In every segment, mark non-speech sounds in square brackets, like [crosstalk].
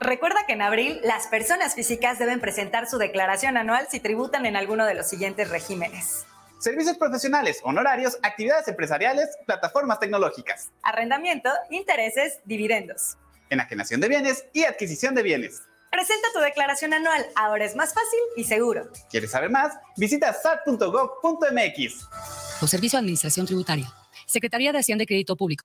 Recuerda que en abril las personas físicas deben presentar su declaración anual si tributan en alguno de los siguientes regímenes. Servicios profesionales, honorarios, actividades empresariales, plataformas tecnológicas. Arrendamiento, intereses, dividendos. Enajenación de bienes y adquisición de bienes. Presenta tu declaración anual, ahora es más fácil y seguro. ¿Quieres saber más? Visita sat.gov.mx. O Servicio de Administración Tributaria. Secretaría de Hacienda y Crédito Público.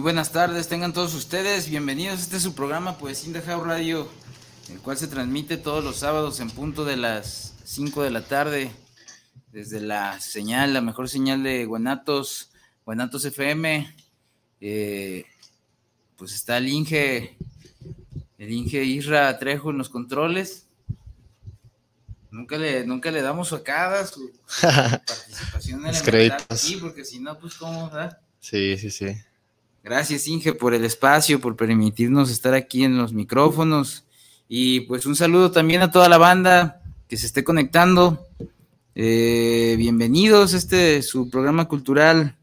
buenas tardes, tengan todos ustedes bienvenidos. Este es su programa Pues Indahau Radio, el cual se transmite todos los sábados en punto de las 5 de la tarde, desde la señal, la mejor señal de Guanatos, Guanatos FM. Eh, pues está el Inge, el Inge Isra Trejo en los controles. Nunca le, nunca le damos su acá, su, [laughs] participación en el aquí, porque si no, pues cómo, ¿verdad? Sí, sí, sí. Gracias, Inge, por el espacio, por permitirnos estar aquí en los micrófonos. Y pues un saludo también a toda la banda que se esté conectando. Eh, bienvenidos, este es su programa cultural,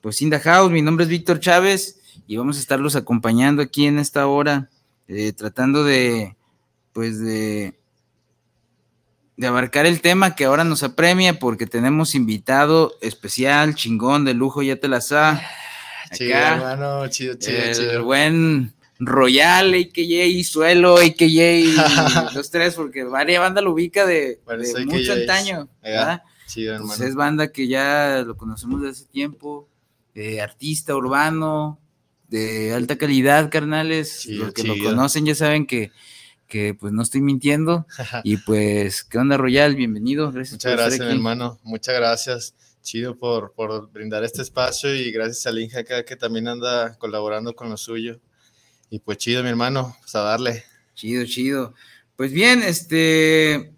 pues Inda House. Mi nombre es Víctor Chávez y vamos a estarlos acompañando aquí en esta hora, eh, tratando de, pues de, de abarcar el tema que ahora nos apremia porque tenemos invitado especial, chingón, de lujo, ya te la sa Chido, hermano, chido, chido, el buen Royal, AKJ, Suelo, AKJ, [laughs] los tres, porque varias banda lo ubica de, mucho antaño, ¿verdad? Chido, hermano. es banda que ya lo conocemos desde hace tiempo, artista urbano, de alta calidad, carnales. los que lo conocen ya saben que, que pues no estoy mintiendo. [laughs] y pues, ¿qué onda, Royal? Bienvenido. Gracias Muchas gracias, hermano. Muchas gracias chido por, por brindar este espacio y gracias a Inge acá que también anda colaborando con lo suyo. Y pues chido, mi hermano, pues a darle. Chido, chido. Pues bien, este,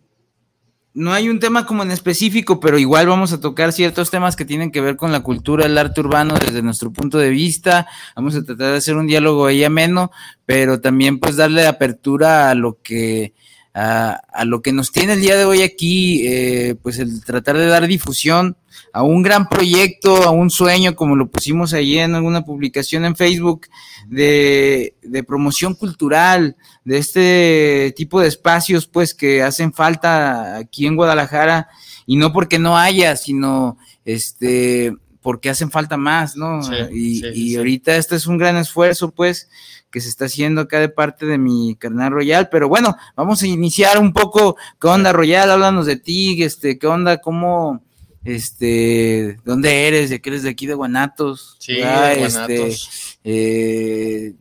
no hay un tema como en específico, pero igual vamos a tocar ciertos temas que tienen que ver con la cultura, el arte urbano desde nuestro punto de vista. Vamos a tratar de hacer un diálogo ahí ameno, pero también pues darle apertura a lo que a, lo que nos tiene el día de hoy aquí, eh, pues el tratar de dar difusión a un gran proyecto, a un sueño, como lo pusimos ahí en alguna publicación en Facebook, de, de promoción cultural, de este tipo de espacios, pues que hacen falta aquí en Guadalajara, y no porque no haya, sino este porque hacen falta más, ¿no? y, y ahorita este es un gran esfuerzo, pues, que se está haciendo acá de parte de mi carnal Royal, pero bueno, vamos a iniciar un poco, ¿qué onda Royal? Háblanos de ti, este, ¿qué onda? ¿Cómo, este, dónde eres? ¿De qué eres de aquí de Guanatos? Sí, de este, Guanatos. Eh,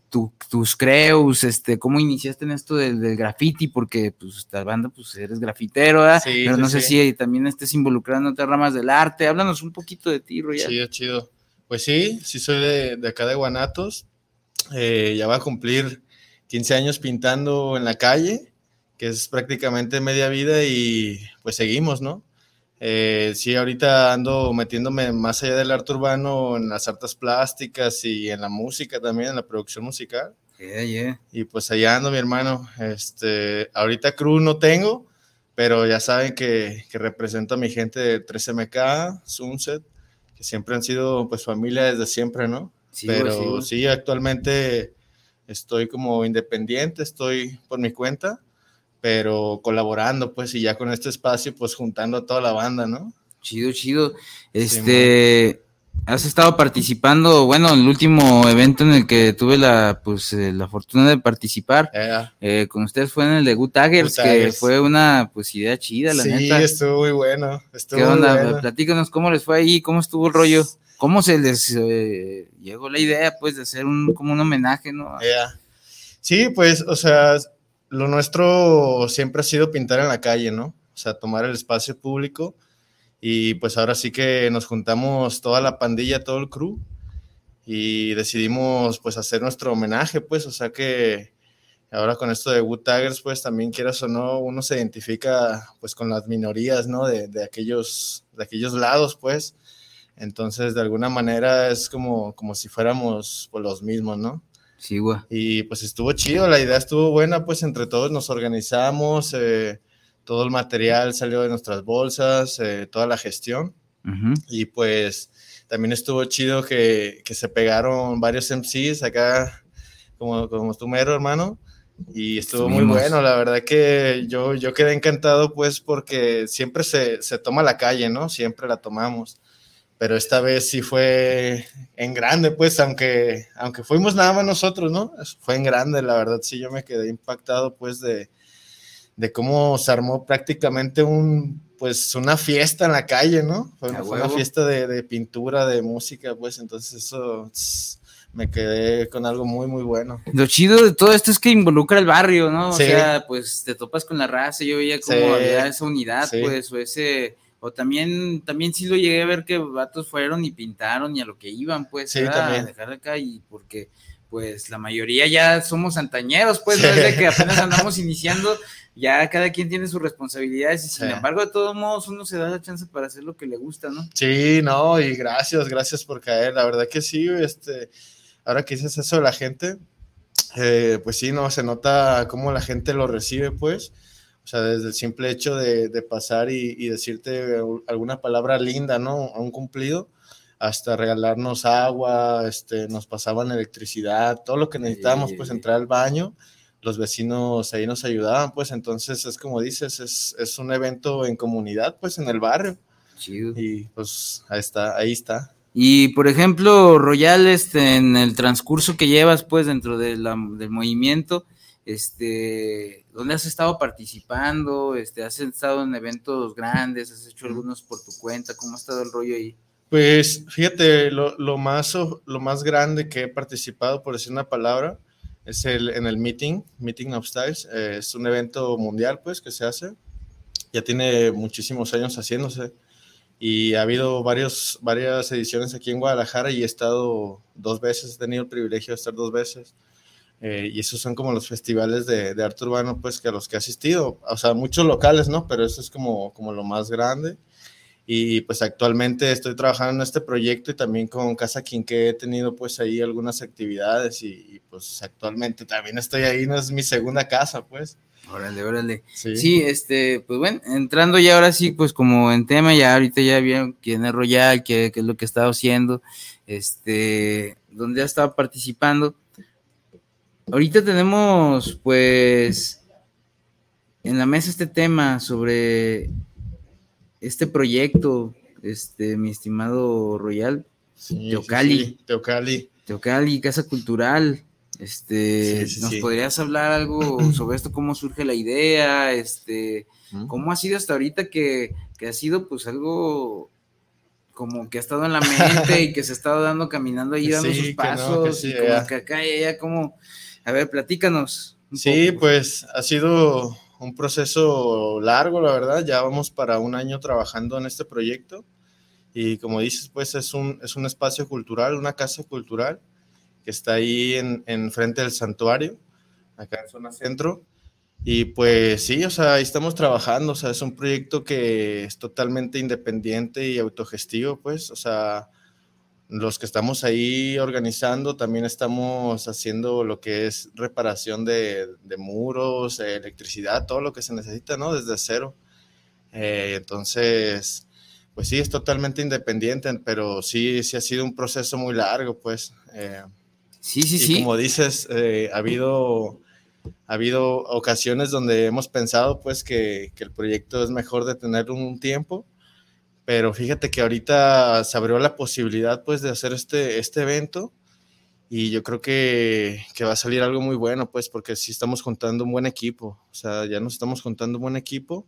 tus creus, este, ¿cómo iniciaste en esto del, graffiti? Porque, pues, esta banda, pues, eres grafitero, ¿verdad? Sí, pero no sé si también estés involucrado en otras ramas del arte, háblanos un poquito de ti, Royal. Chido, chido. Pues sí, sí soy de, de acá de Guanatos, eh, ya va a cumplir 15 años pintando en la calle, que es prácticamente media vida y pues seguimos, ¿no? Eh, sí, ahorita ando metiéndome más allá del arte urbano en las artes plásticas y en la música también, en la producción musical. Yeah, yeah. Y pues allá ando, mi hermano. Este, ahorita crew no tengo, pero ya saben que, que represento a mi gente de 3MK, Sunset, que siempre han sido pues familia desde siempre, ¿no? Sí, pero sí, güey. sí, actualmente estoy como independiente, estoy por mi cuenta, pero colaborando, pues, y ya con este espacio, pues juntando a toda la banda, ¿no? Chido, chido. Este, has estado participando, bueno, en el último evento en el que tuve la, pues, eh, la fortuna de participar, Eh, eh, con ustedes fue en el de Good Taggers, que fue una, pues, idea chida, la sí, neta. estuvo muy bueno. Estuvo ¿Qué muy onda? bueno. Platícanos cómo les fue ahí, cómo estuvo el rollo, cómo se les eh, llegó la idea, pues, de hacer un, como un homenaje, ¿no? Ya. Sí, pues, o sea, lo nuestro siempre ha sido pintar en la calle, ¿no? O sea, tomar el espacio público. Y pues ahora sí que nos juntamos toda la pandilla, todo el crew, y decidimos pues hacer nuestro homenaje, pues, o sea que ahora con esto de Wood Taggers, pues también quieras o no, uno se identifica pues con las minorías, ¿no? De, de aquellos, de aquellos lados, pues. Entonces, de alguna manera es como, como si fuéramos pues, los mismos, ¿no? Sí, güey. Y pues estuvo chido, la idea estuvo buena, pues entre todos nos organizamos, eh, todo el material salió de nuestras bolsas, eh, toda la gestión. Y pues también estuvo chido que, que se pegaron varios MCs acá, como, como tu mero hermano. Y estuvo muy bueno, la verdad que yo, yo quedé encantado pues porque siempre se, se toma la calle, ¿no? Siempre la tomamos. Pero esta vez sí fue en grande, pues, aunque, aunque fuimos nada más nosotros, ¿no? Fue en grande, la verdad, sí, yo me quedé impactado, pues, de, de cómo se armó prácticamente un, pues, una fiesta en la calle, ¿no? Fue, una fiesta de, de pintura, de música, pues, entonces eso tss, me quedé con algo muy, muy bueno. Lo chido de todo esto es que involucra el barrio, ¿no? O sea, pues te topas con la raza, yo veía cómo Sí. había esa unidad, Sí. pues, o ese, o también, también sí lo llegué a ver que vatos fueron y pintaron y a lo que iban, pues, Sí, también. dejar acá y porque, pues, la mayoría ya somos antañeros, pues, Sí. no es de que apenas andamos iniciando, ya cada quien tiene sus responsabilidades y sin Sí. embargo, de todos modos, uno se da la chance para hacer lo que le gusta, ¿no? Sí, no, y gracias, gracias por caer. La verdad que sí, este, ahora que dices eso de la gente, eh, pues sí, no, se nota cómo la gente lo recibe, pues. O sea, desde el simple hecho de, de pasar y, y decirte alguna palabra linda, ¿no? A un cumplido, hasta regalarnos agua, este, nos pasaban electricidad, todo lo que necesitábamos, pues, Sí. entrar al baño. Los vecinos ahí nos ayudaban, pues, entonces es como dices, es, es un evento en comunidad, pues, en el barrio. Chido. Y pues ahí está, ahí está. Y por ejemplo, Royal, este, en el transcurso que llevas, pues, dentro de la- del movimiento, este, ¿dónde has estado participando? Este, ¿has estado en eventos grandes? ¿Has hecho algunos por tu cuenta? ¿Cómo ha estado el rollo ahí? Pues fíjate, lo, lo más, lo más grande que he participado, por decir una palabra, es el, en el Meeting, Meeting of Styles. Eh, es un evento mundial, pues, que se hace. Ya tiene muchísimos años haciéndose. Y ha habido varios, varias ediciones aquí en Guadalajara y he estado dos veces, he tenido el privilegio de estar dos veces. Eh, y esos son como los festivales de, de arte urbano, pues, que a los que he asistido. O sea, muchos locales, ¿no? Pero eso es como, como lo más grande. Y pues actualmente estoy trabajando en este proyecto y también con Casa Quinqué he tenido pues ahí algunas actividades y, y, pues actualmente también estoy ahí, no es mi segunda casa, pues. Órale, órale. Sí. Sí, este, pues bueno, entrando ya ahora sí, pues como en tema, ya ahorita ya vieron quién es Royal, qué, qué es lo que estado haciendo, este, dónde ha estado participando. Ahorita tenemos, pues, en la mesa este tema sobre este proyecto, este, mi estimado Royal, Sí, Teocali. sí, Teocali. Teocali, Casa Cultural. Este, ¿nos podrías hablar algo [clears throat] sobre esto? ¿Cómo surge la idea? Este, ¿cómo ha sido hasta ahorita que, que ha sido pues algo como que ha estado en la mente y que se ha estado dando caminando ahí dando [laughs] sus que no, pasos que y como que acá y allá como, a ver, platícanos. Sí, poco. pues ha sido un proceso largo, la verdad. Ya vamos para un año trabajando en este proyecto. Y como dices, pues es un, es un espacio cultural, una casa cultural que está ahí en, en frente del santuario, acá en zona centro. Y pues sí, o sea, ahí estamos trabajando, o sea, es un proyecto que es totalmente independiente y autogestivo, pues, o sea, los que estamos ahí organizando también estamos haciendo lo que es reparación de, de muros, electricidad, todo lo que se necesita, ¿no? Desde cero. Eh, entonces, pues sí, es totalmente independiente, pero sí, sí ha sido un proceso muy largo, pues. Eh, sí, sí, y sí. Como dices, eh, ha habido ha habido ocasiones donde hemos pensado pues que, que, el proyecto es mejor de tener un tiempo, pero fíjate que ahorita se abrió la posibilidad pues de hacer este, este evento y yo creo que, que, va a salir algo muy bueno pues porque sí estamos juntando un buen equipo, o sea, ya nos estamos juntando un buen equipo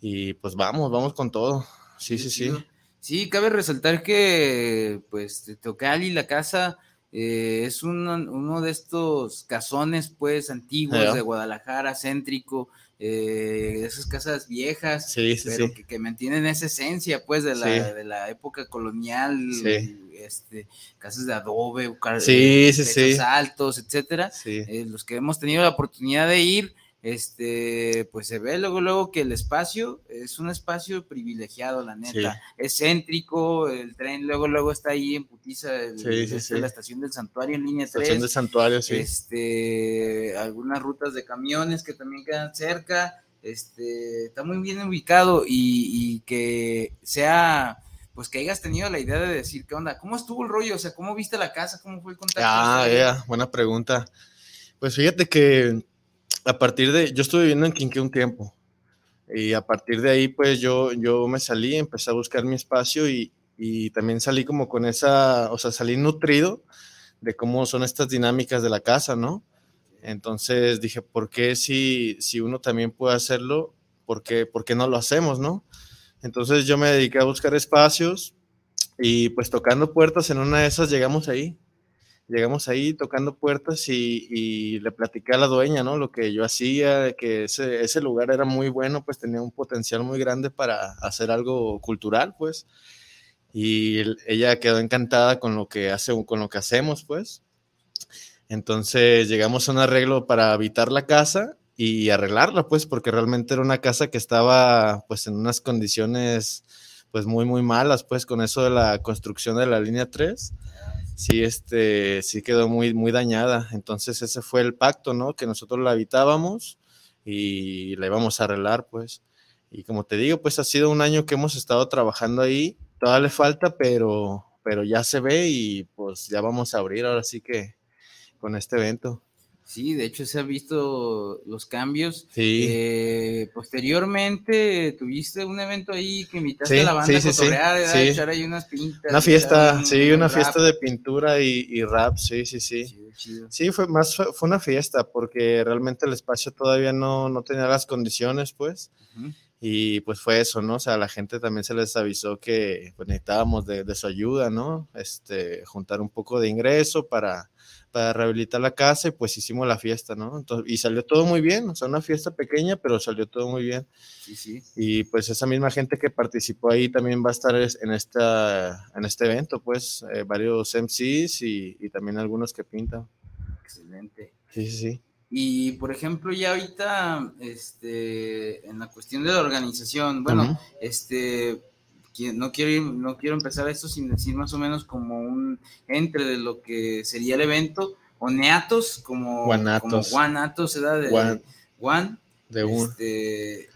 y pues vamos, vamos con todo. Sí, sí, sí. Sí, cabe resaltar que pues Tocali, la casa, eh, es un, uno de estos casones pues antiguos de Guadalajara, céntrico, eh, esas casas viejas, sí, sí, pero sí. Que, que, mantienen esa esencia pues de la, de la época colonial, este, casas de adobe, sí, altos, etcétera. Eh, los que hemos tenido la oportunidad de ir, este, pues se ve luego, luego que el espacio es un espacio privilegiado, la neta, sí. es céntrico, el tren luego, luego está ahí en Putiza, el, sí, sí, este, la estación del santuario en línea 3. Estación del santuario, sí. Este, algunas rutas de camiones que también quedan cerca, este, está muy bien ubicado y, y que sea pues que hayas tenido la idea de decir, ¿qué onda? ¿Cómo estuvo el rollo? O sea, ¿cómo viste la casa? ¿Cómo fue el contacto? Ah, yeah, buena pregunta. Pues fíjate que a partir de, yo estuve viviendo en Quinqué un tiempo y a partir de ahí pues yo, yo me salí, empecé a buscar mi espacio y, y también salí como con esa, o sea, salí nutrido de cómo son estas dinámicas de la casa, ¿no? Entonces dije, ¿por qué si, si uno también puede hacerlo? ¿Por qué, ¿Por qué no lo hacemos, no? Entonces yo me dediqué a buscar espacios y pues tocando puertas en una de esas llegamos ahí llegamos ahí tocando puertas y, y, le platiqué a la dueña, ¿no? Lo que yo hacía, que ese, ese, lugar era muy bueno, pues tenía un potencial muy grande para hacer algo cultural, pues. Y ella quedó encantada con lo que hace, con lo que hacemos, pues. Entonces llegamos a un arreglo para habitar la casa y arreglarla, pues, porque realmente era una casa que estaba, pues, en unas condiciones, pues, muy, muy malas, pues, con eso de la construcción de la línea 3 sí, este, sí quedó muy, muy dañada. Entonces ese fue el pacto, ¿no? Que nosotros la habitábamos y la íbamos a arreglar, pues. Y como te digo, pues ha sido un año que hemos estado trabajando ahí. Todavía le falta, pero, pero ya se ve y pues ya vamos a abrir ahora sí que con este evento. Sí, de hecho se han visto los cambios. Sí. Eh, posteriormente tuviste un evento ahí que invitaste sí, a la banda sí, a cotorrear, sí, echar ahí unas pintas. Una fiesta, un, sí, una rap. fiesta de pintura y, y, rap, sí, sí, sí. Chido, chido. Sí, fue más, fue, fue, una fiesta porque realmente el espacio todavía no, no tenía las condiciones, pues. Uh -huh. Y pues fue eso, ¿no? O sea, a la gente también se les avisó que pues, necesitábamos de, de su ayuda, ¿no? Este, juntar un poco de ingreso para para rehabilitar la casa y pues hicimos la fiesta, ¿no? Entonces, y salió todo muy bien, o sea, una fiesta pequeña, pero salió todo muy bien. Sí, sí. Y pues esa misma gente que participó ahí también va a estar en, esta, en este evento, pues eh, varios MCs y, y, también algunos que pintan. Excelente. Sí, sí, sí. Y por ejemplo, ya ahorita, este, en la cuestión de la organización, bueno, uh -huh. este, no quiero, ir, no quiero empezar esto sin decir más o menos como un entre de lo que sería el evento, o neatos, como guanatos, como guanatos, ¿verdad? De, Guan, Juan. De un. Este,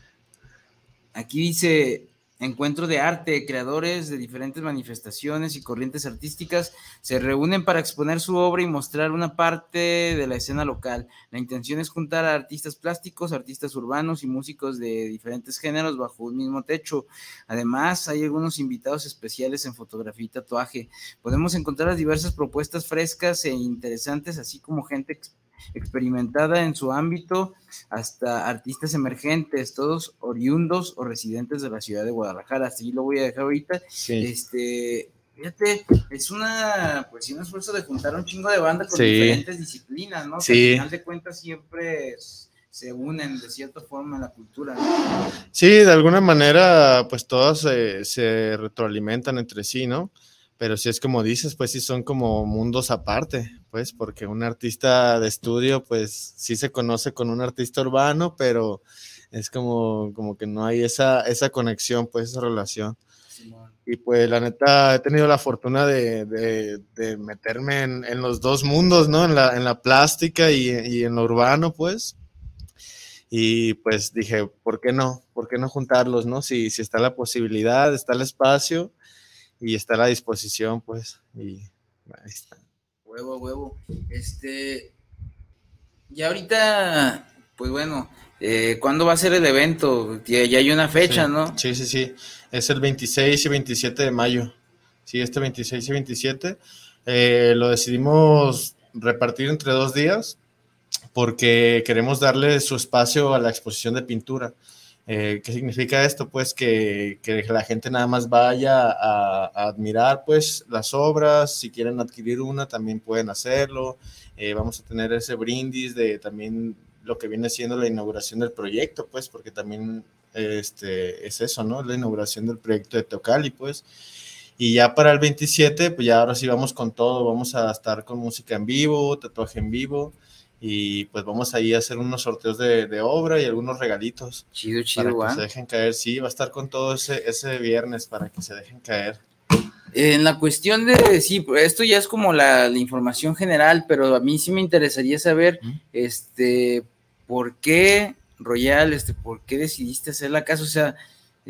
aquí dice encuentro de arte, creadores de diferentes manifestaciones y corrientes artísticas se reúnen para exponer su obra y mostrar una parte de la escena local. La intención es juntar a artistas plásticos, artistas urbanos y músicos de diferentes géneros bajo un mismo techo. Además, hay algunos invitados especiales en fotografía y tatuaje. Podemos encontrar las diversas propuestas frescas e interesantes, así como gente experimentada en su ámbito hasta artistas emergentes, todos oriundos o residentes de la ciudad de Guadalajara. Así lo voy a dejar ahorita. Sí. Este, fíjate, es una, pues un esfuerzo de juntar un chingo de banda con Sí. diferentes disciplinas, ¿no? Que al final de cuentas siempre se unen de cierta forma en la cultura. ¿no? Sí, de alguna manera, pues todas se, se retroalimentan entre sí, ¿no? Pero si es como dices, pues sí son como mundos aparte, pues, porque un artista de estudio, pues sí se conoce con un artista urbano, pero es como, como que no hay esa, esa conexión, pues, esa relación. Y pues la neta he tenido la fortuna de, de, de meterme en, en, los dos mundos, ¿no? En la, en la plástica y, y, en lo urbano, pues. Y pues dije, ¿por qué no? ¿Por qué no juntarlos, no? Si, si está la posibilidad, está el espacio y está la disposición, pues. Y ahí está. Huevo, huevo. Este, y ahorita, pues bueno, eh, ¿cuándo va a ser el evento? Ya, ya hay una fecha, sí, ¿no? Sí, sí, sí. Es el 26 y 27 de mayo. Sí, este 26 y 27. Eh, lo decidimos repartir entre dos días porque queremos darle su espacio a la exposición de pintura. Eh, ¿Qué significa esto? Pues que, que, la gente nada más vaya a, a, admirar pues las obras, si quieren adquirir una también pueden hacerlo. Eh, vamos a tener ese brindis de también lo que viene siendo la inauguración del proyecto, pues porque también este, es eso, ¿no? La inauguración del proyecto de Teocali, pues. Y ya para el 27, pues ya ahora sí vamos con todo, vamos a estar con música en vivo, tatuaje en vivo, y pues vamos ahí a hacer unos sorteos de, de obra y algunos regalitos. Chido, chido, Para que se dejen caer, sí, va a estar con todo ese, ese viernes para que se dejen caer. En la cuestión de, sí, esto ya es como la, la información general, pero a mí sí me interesaría saber, este, ¿por qué, Royal, este, por qué decidiste hacer la casa? O sea,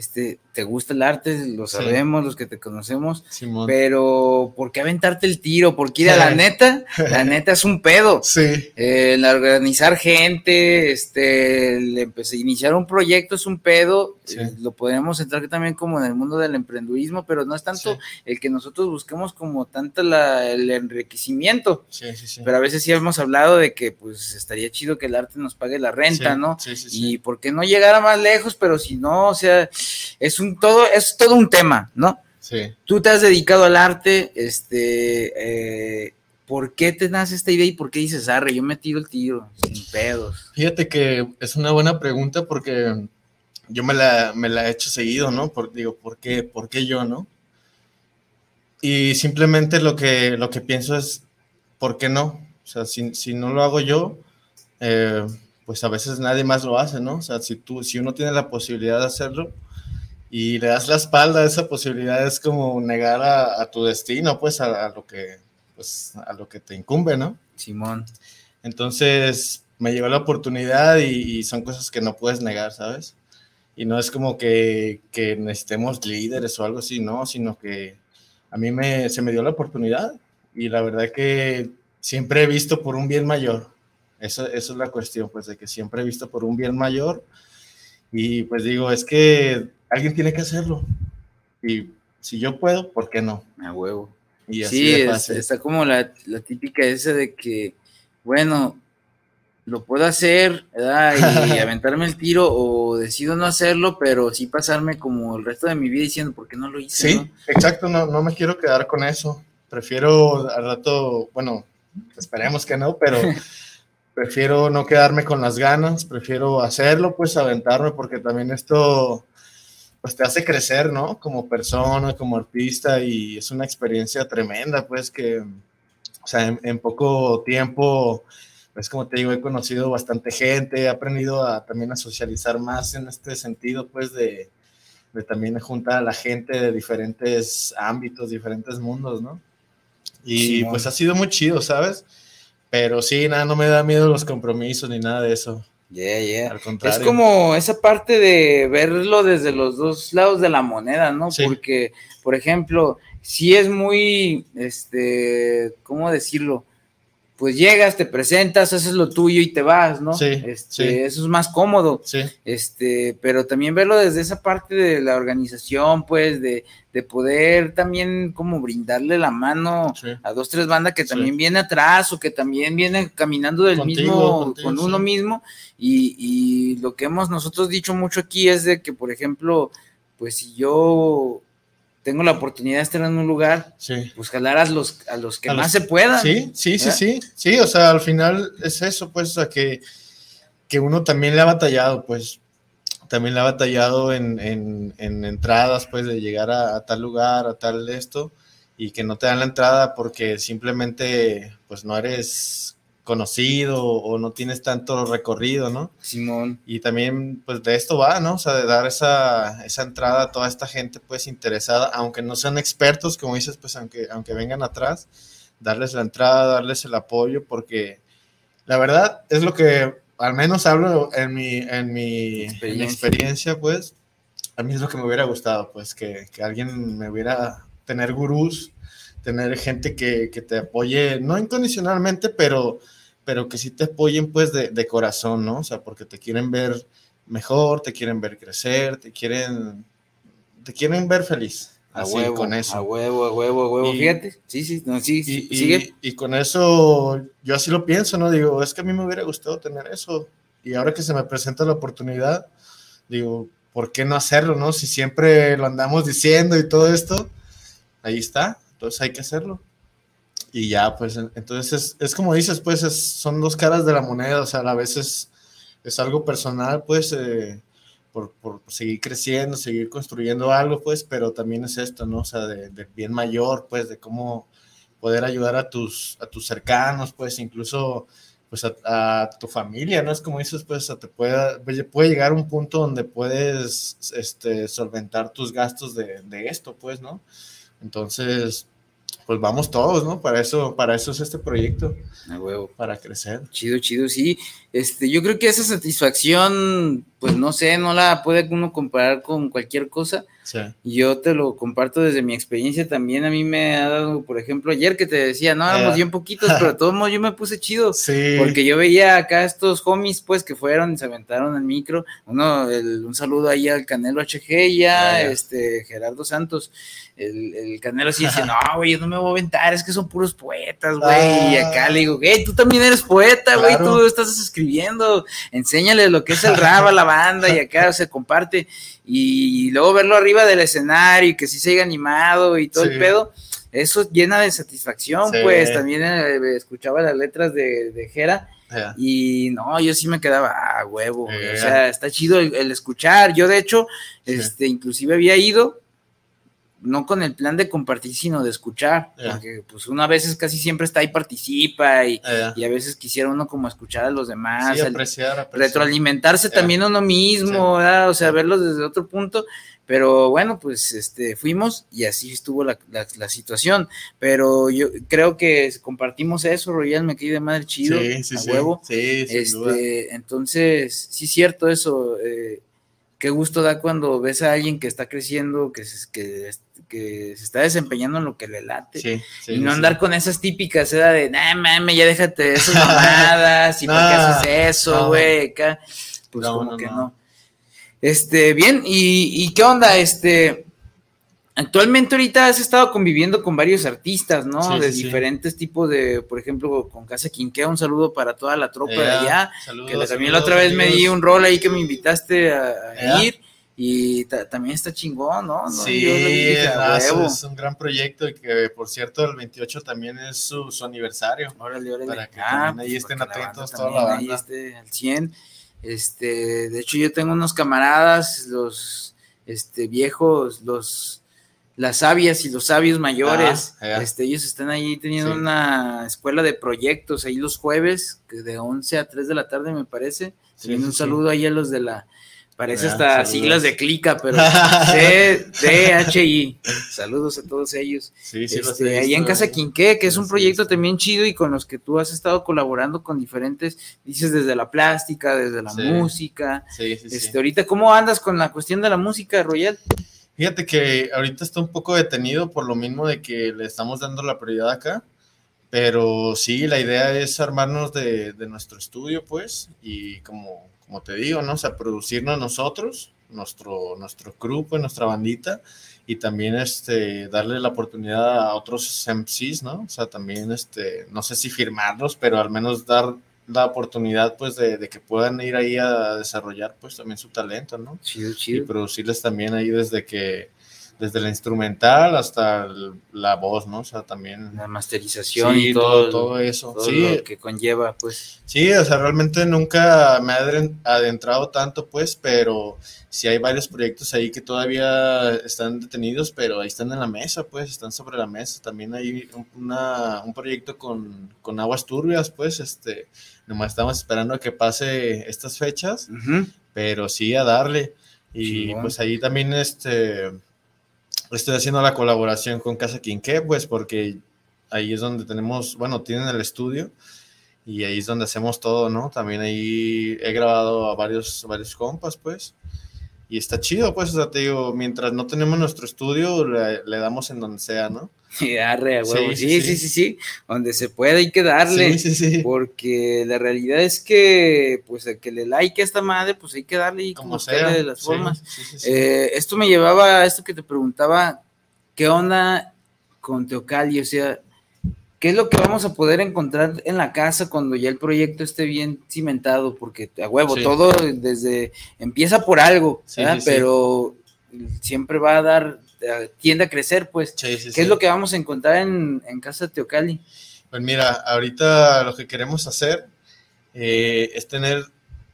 este, te gusta el arte, lo sabemos, sí. los que te conocemos, Simón. pero ¿por qué aventarte el tiro? Porque ir a la neta, la [laughs] neta es un pedo. Sí. Eh, el organizar gente, este, el empecé, iniciar un proyecto es un pedo, Sí. eh, lo podemos entrar también como en el mundo del emprendurismo, pero no es tanto Sí. el que nosotros busquemos como tanto la, el enriquecimiento, Sí, sí, sí. pero a veces sí hemos hablado de que pues estaría chido que el arte nos pague la renta, ¿no? sí, sí, sí. Y por qué no llegar a más lejos, pero si no, o sea, es un todo, es todo un tema, ¿no? Sí. Tú te has dedicado al arte, este, eh, ¿por qué te nace esta idea y por qué dices, arre, yo me tiro el tiro, sin pedos? Fíjate que es una buena pregunta porque yo me la, me la he hecho seguido, ¿no? Por, digo, ¿por qué, ¿por qué yo, no? Y simplemente lo que, lo que pienso es, ¿por qué no? O sea, si, si no lo hago yo, eh, pues a veces nadie más lo hace, ¿no? O sea, si, tú, si uno tiene la posibilidad de hacerlo y le das la espalda a esa posibilidad, es como negar a, a tu destino, pues a, a, lo que, pues, a lo que te incumbe, ¿no? Simón. Entonces me llegó la oportunidad y, y son cosas que no puedes negar, ¿sabes? Y no es como que, que necesitemos líderes o algo así, no, sino que a mí me, se me dio la oportunidad y la verdad que siempre he visto por un bien mayor. Eso, eso es la cuestión, pues de que siempre he visto por un bien mayor y pues digo, es que alguien tiene que hacerlo y si yo puedo, ¿por qué no? A huevo. Y así sí, es, está como la, la, típica esa de que, bueno, lo puedo hacer, ¿verdad? Y [laughs] aventarme el tiro o decido no hacerlo, pero sí pasarme como el resto de mi vida diciendo, ¿por qué no lo hice? Sí, no? exacto, no, no me quiero quedar con eso. Prefiero al rato, bueno, esperemos que no, pero [laughs] prefiero no quedarme con las ganas, prefiero hacerlo, pues aventarme, porque también esto pues te hace crecer, ¿no? Como persona, como artista, y es una experiencia tremenda, pues que, o sea, en, en poco tiempo, pues como te digo, he conocido bastante gente, he aprendido a, también a socializar más en este sentido, pues de, de también juntar a la gente de diferentes ámbitos, diferentes mundos, ¿no? Y sí, pues ha sido muy chido, ¿sabes? Pero sí, nada, no me da miedo los compromisos ni nada de eso. Yeah, yeah. Al contrario. Es como esa parte de verlo desde los dos lados de la moneda, ¿no? Sí. Porque, por ejemplo, si es muy, este, ¿cómo decirlo? Pues llegas, te presentas, haces lo tuyo y te vas, ¿no? Sí, este, sí. Eso es más cómodo. Sí. Este, pero también verlo desde esa parte de la organización, pues, de, de poder también como brindarle la mano Sí. a dos, tres bandas que también viene atrás o que también vienen caminando del Contigo, mismo, contigo, con uno mismo. Y, y lo que hemos nosotros dicho mucho aquí es de que, por ejemplo, pues si yo tengo la oportunidad de estar en un lugar, Sí. pues jalar a los, a los que A más los- se puedan. Sí, sí, sí, sí, sí, o sea, al final es eso, pues, o sea, que, que uno también le ha batallado, pues, también le ha batallado en, en, en entradas, pues, de llegar a, a tal lugar, a tal esto, y que no te dan la entrada porque simplemente, pues, no eres conocido o no tienes tanto recorrido, ¿no? Simón. Y también, pues de esto va, ¿no? O sea, de dar esa, esa entrada a toda esta gente, pues interesada, aunque no sean expertos, como dices, pues aunque, aunque vengan atrás, darles la entrada, darles el apoyo, porque la verdad es lo que al menos hablo en mi, en mi en mi experiencia, pues, a mí es lo que me hubiera gustado, pues, que, que alguien me hubiera, tener gurús, tener gente que, que, te apoye, no incondicionalmente, pero, pero que sí te apoyen, pues, de, de, corazón, ¿no? O sea, porque te quieren ver mejor, te quieren ver crecer, te quieren, te quieren ver feliz. A así, huevo, con eso. a huevo, a huevo, a huevo. Y- Fíjate, sí, sí, no, sí, sí, Y, sigue. y- y con eso, yo así lo pienso, ¿no? Digo, es que a mí me hubiera gustado tener eso. Y ahora que se me presenta la oportunidad, digo, ¿por qué no hacerlo, no? Si siempre lo andamos diciendo y todo esto, ahí está, entonces hay que hacerlo. Y ya, pues, en- entonces es, como dices, pues, es- son dos caras de la moneda, o sea, a veces es algo personal, pues, eh, por, seguir creciendo, seguir construyendo algo, pues, pero también es esto, ¿no? O sea, de, bien mayor, pues, de cómo poder ayudar a tus, a tus cercanos, pues, incluso, pues, a, tu familia, ¿no? Es como dices, pues, te puede, puede llegar un punto donde puedes, este, solventar tus gastos de, de esto, pues, ¿no? Entonces, pues vamos todos, ¿no? Para eso, para eso es este proyecto, A huevo. para crecer. Chido, chido, sí. Este, yo creo que esa satisfacción, pues no sé, no la puede uno comparar con cualquier cosa. Sí. Yo te lo comparto desde mi experiencia también. A mí me ha dado, por ejemplo, ayer que te decía, no, éramos Eh. bien poquitos, pero de todos modos yo me puse chido. [laughs] Sí. Porque yo veía acá estos homies, pues, que fueron y se aventaron al micro. Uno, el- un saludo ahí al Canelo HG, ya, este, Gerardo Santos. El, el Canelo sí dice, no, [laughs] güey, yo no me voy a aventar, es que son puros poetas, güey. Y acá le digo, hey, tú también eres poeta, güey, Claro. tú estás escribiendo. Enséñale lo que es el rap a la [laughs] banda y acá se comparte. Y luego verlo arriba del escenario y que sí se haya animado y todo Sí. el pedo. Eso llena de satisfacción, Sí. pues también eh, escuchaba las letras de, de Jera y no, yo sí me quedaba, ah, huevo, o sea, está chido el, el escuchar. Yo, de hecho, Sí. este, inclusive había ido, no con el plan de compartir, sino de escuchar, Ya. porque pues una veces casi siempre está ahí, participa y, y a veces quisiera uno como escuchar a los demás, Sí, apreciar, apreciar. retroalimentarse Ya. también uno mismo, o sea, verlos desde otro punto. Pero bueno, pues este, fuimos y así estuvo la, la- la situación. Pero yo creo que compartimos eso, Royal, me quedé de madre chido, Sí, sí, a huevo. Este, entonces, sí es cierto eso. eh, qué gusto da cuando ves a alguien que está creciendo, que que, que se está desempeñando en lo que le late. Sí, sí, y no sí. andar con esas típicas, era de, nah, mames, ya déjate de esas mamadas, y [laughs] por qué haces eso, güey. Pues No, como no, que no. no. Este, bien, y, y qué onda, este, actualmente ahorita has estado conviviendo con varios artistas, ¿no? Sí, de sí, sí. diferentes tipos de, por ejemplo, con Casa Quinquea, un saludo para toda la tropa de allá, saludos, que también saludos, la otra vez me di un rol ahí que me invitaste a, ir, y ta- también está chingón, ¿no? No, Sí, dije, es- un gran proyecto y que, por cierto, el 28 también es su, su aniversario. Órale, órale. Para que Ah, también ahí pues, estén atentos banda toda la también ahí banda. esté al 100. Este, de hecho, yo tengo unos camaradas, los este, viejos, los las sabias y los sabios mayores. Ah, este, ellos están ahí teniendo Sí. una escuela de proyectos ahí los jueves, que de 11 a 3 de la tarde, me parece. Sí, También un sí. saludo ahí a los de la. Parece hasta saludos. siglas de clica, pero [laughs] C, D, H, I. Saludos a todos ellos. Sí, sí, Este, ahí en Casa. Quinqué, que es un Sí, proyecto sí. también chido y con los que tú has estado colaborando con diferentes, dices desde la plástica, desde la Sí. música. Sí, sí, sí. Este, ahorita, ¿cómo andas con la cuestión de la música, Royal? Fíjate que ahorita está un poco detenido por lo mismo de que le estamos dando la prioridad acá, pero sí, la idea es armarnos de, de nuestro estudio, pues, y como, como te digo, ¿no? O sea, producirnos nosotros, nuestro, nuestro grupo, nuestra bandita, y también este, darle la oportunidad a otros MCs, ¿no? O sea, también, este, no sé si firmarlos, pero al menos dar la oportunidad, pues, de, de que puedan ir ahí a desarrollar, pues, también su talento, ¿no? Chido, y chido. producirles también ahí desde que desde la instrumental hasta el- la voz, ¿no? O sea, también... La masterización Sí, y todo, todo eso. todo Sí. lo que conlleva, pues. Sí, o sea, realmente nunca me he adentrado tanto, pues, pero sí hay varios proyectos ahí que todavía están detenidos, pero ahí están en la mesa, pues, están sobre la mesa. También hay un, una- un proyecto con, con aguas turbias, pues, este, nomás estamos esperando a que pase estas fechas, Ujú. pero sí a darle. Y Chingón. pues ahí también, este, estoy haciendo la colaboración con Casa Quinqué, pues, porque ahí es donde tenemos, bueno, tienen el estudio y ahí es donde hacemos todo, ¿no? También ahí he grabado a varios, varios compas, pues, y está chido, pues, o sea, te digo, mientras no tenemos nuestro estudio, le, le damos en donde sea, ¿no? [laughs] Y arre, huevo. Sí, Sí sí, sí, sí. sí, sí, Donde se puede hay que darle. Porque la realidad es que, pues, el que le like a esta madre, pues hay que darle y como Como sea de las formas. Eh, esto me llevaba a esto que te preguntaba, ¿qué onda con Teocali? O sea, ¿qué es lo que vamos a poder encontrar en la casa cuando ya el proyecto esté bien cimentado? Porque a huevo, todo desde empieza por algo, pero siempre va a dar, tiende a crecer, pues. Sí, sí, ¿Qué sí. es lo que vamos a encontrar en, en casa Teocali? Pues mira, ahorita lo que queremos hacer eh, es tener,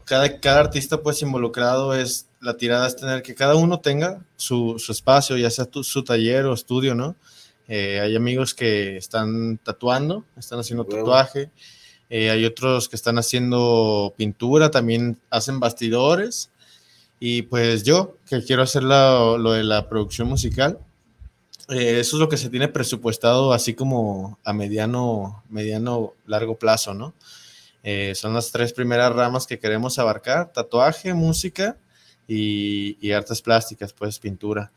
cada, cada artista pues involucrado es, la tirada es tener que cada uno tenga su, su espacio, ya sea tu- su taller o estudio, ¿no? Eh, hay amigos que están tatuando, están haciendo tatuaje, eh, hay otros que están haciendo pintura, también hacen bastidores, y pues yo, que quiero hacer lo de la producción musical, eh, eso es lo que se tiene presupuestado así como a mediano, mediano, largo plazo, ¿no? Eh, son las tres primeras ramas que queremos abarcar, tatuaje, música y, y artes plásticas, pues pintura.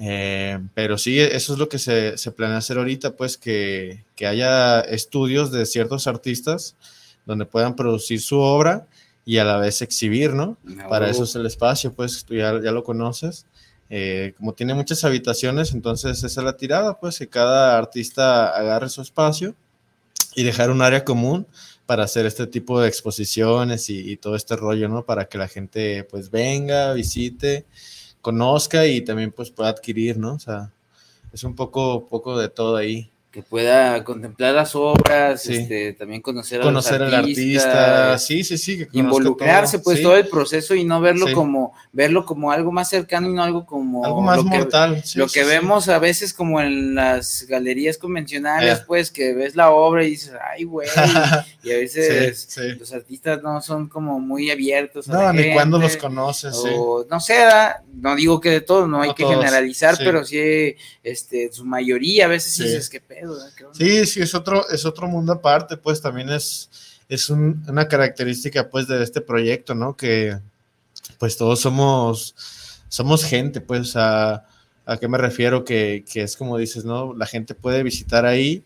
Eh, pero sí, eso es lo que se, se planea hacer ahorita, pues que, que haya estudios de ciertos artistas donde puedan producir su obra y a la vez exhibir, ¿no? Para eso es el espacio, pues tú ya, ya lo conoces. Eh, como tiene muchas habitaciones, entonces esa es la tirada, pues que cada artista agarre su espacio y dejar un área común para hacer este tipo de exposiciones y, y todo este rollo, ¿no? Para que la gente pues venga, visite, conozca y también pues pueda adquirir, ¿no? O sea, es un poco, poco de todo ahí. Que pueda contemplar las obras, Sí. este, también conocer, Conocer a al los artista, artistas, sí, sí, sí. que involucrarse todo, pues sí. todo el proceso y no verlo Sí. como verlo como algo más cercano y no algo como Algo más lo que, mortal. sí, lo que vemos a veces como en las galerías convencionales Eh. pues que ves la obra y dices ay güey [laughs] y a veces los artistas no son como muy abiertos a No, la ni cuando los conoces, o no sé, no digo que de todos, no hay No que todos, generalizar, pero sí, este, su mayoría a veces dices, ¿qué pedo? ¿verdad? ¿Qué onda?". Sí, sí, es otro, es otro mundo aparte, pues también es, es un- una característica pues de este proyecto, ¿no? Que pues todos somos, somos gente, pues a, a qué me refiero, que, que es como dices, ¿no? La gente puede visitar ahí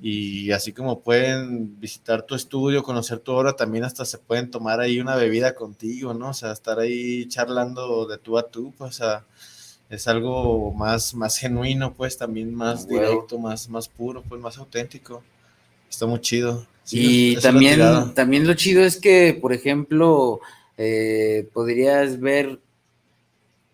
y así como pueden visitar tu estudio, conocer tu obra, también hasta se pueden tomar ahí una bebida contigo, ¿no? O sea, estar ahí charlando de tú a tú, pues a es algo más, más genuino, pues también más Huevo. directo, más, más puro, pues más auténtico. Está muy chido. Sí, y también, también lo chido es que, por ejemplo, eh, podrías ver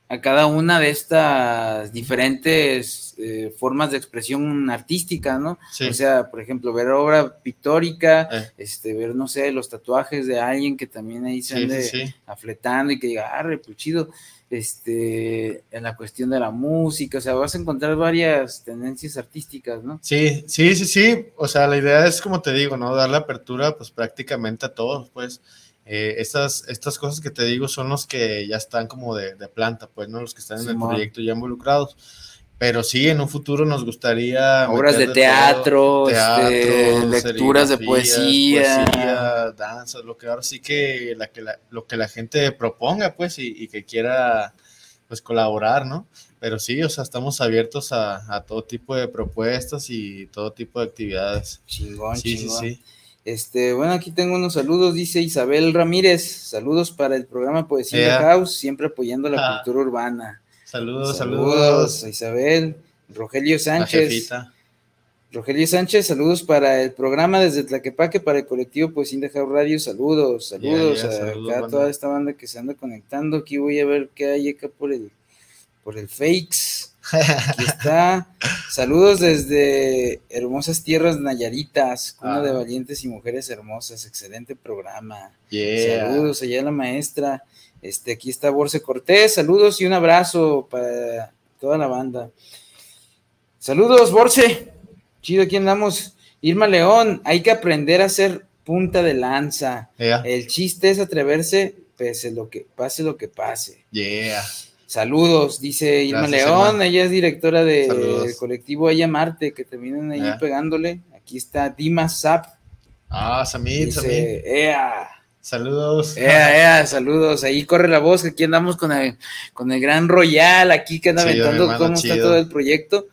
a cada una de estas diferentes eh, formas de expresión artística, ¿no? Sí. O sea, por ejemplo, ver obra pictórica, Eh. este, ver, no sé, los tatuajes de alguien que también ahí se Sí, ande sí, afletando y que diga, arre, pues chido. Este, en la cuestión de la música, o sea, vas a encontrar varias tendencias artísticas, ¿no? Sí, sí, sí, sí. O sea, la idea es, como te digo, ¿no? Dar la apertura, pues prácticamente a todos, pues. Eh, estas, estas cosas que te digo son los que ya están como de, de planta, pues, ¿no? Los que están en el proyecto ya involucrados. Pero sí, en un futuro nos gustaría... Obras de meter teatro, todo, este, lecturas de poesía. poesía, danzas, lo que ahora sí que, la, que la- lo que la gente proponga, pues, y, y que quiera, pues, colaborar, ¿no? Pero sí, o sea, estamos abiertos a, a todo tipo de propuestas y todo tipo de actividades. Chingón, Sí, sí, chingón. sí. Este, bueno, aquí tengo unos saludos, dice Isabel Ramírez, saludos para el programa Poesía Yeah. House, siempre apoyando la Ah. cultura urbana. Saludos, Saludos saludos. a Isabel, Rogelio Sánchez. Rogelio Sánchez, saludos para el programa desde Tlaquepaque, para el colectivo Poesía de House Radio, saludos, saludos Yeah, yeah, a saludos, acá banda. toda esta banda que se anda conectando, aquí voy a ver qué hay acá por el, por el Fakes. Aquí está. [laughs] Saludos desde hermosas tierras nayaritas, cuna de Ah. valientes y mujeres hermosas. Excelente programa. Yeah. Saludos allá a la maestra. Este, aquí está Borse Cortés. Saludos y un abrazo para toda la banda. Saludos, Borse. Chido, aquí andamos. Irma León, hay que aprender a ser punta de lanza. Yeah. El chiste es atreverse, pese lo que pase lo que pase. Yeah. Saludos, dice Irma Gracias, León, ella es directora de- del colectivo Ella Marte, que terminan ahí pegándole. Aquí está Dima Zap, Ah, Samit, Samit. Saludos. [laughs] ea, ea, saludos, ahí corre la voz, que aquí andamos con el, con el gran Royal, aquí que anda aventando cómo está todo el proyecto.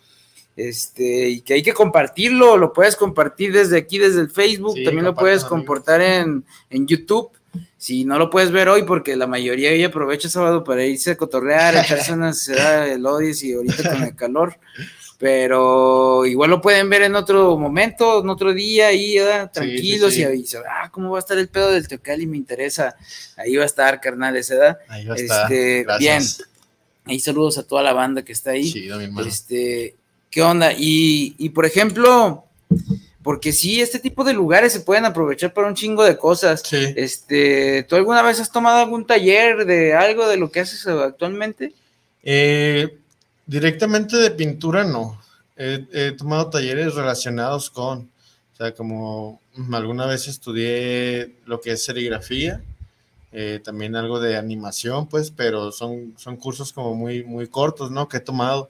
Este, y que hay que compartirlo, lo puedes compartir desde aquí, desde el Facebook, Sí, también lo puedes comportar en, en YouTube. Si no lo puedes ver hoy, porque la mayoría hoy aprovecha sábado para irse a cotorrear, echarse [laughs] una ciudad el Odis y ahorita con el calor. Pero igual lo pueden ver en otro momento, en otro día, ahí ¿verdad? Sí, tranquilos sí, sí. y avisar, ah, ¿cómo va a estar el pedo del Teocali? Me interesa. Ahí va a estar, carnales, ¿verdad? Ahí va a estar. Este, Gracias. bien. Ahí saludos a toda la banda que está ahí. Chido, mi hermano. Este, ¿qué onda? Y, y, por ejemplo, porque sí, este tipo de lugares se pueden aprovechar para un chingo de cosas. Sí. Este, ¿tú alguna vez has tomado algún taller de algo de lo que haces actualmente? Eh, directamente de pintura no. He, he tomado talleres relacionados con, o sea, como alguna vez estudié lo que es serigrafía, eh, también algo de animación, pues, pero son, son cursos como muy, muy cortos, ¿no? Que he tomado,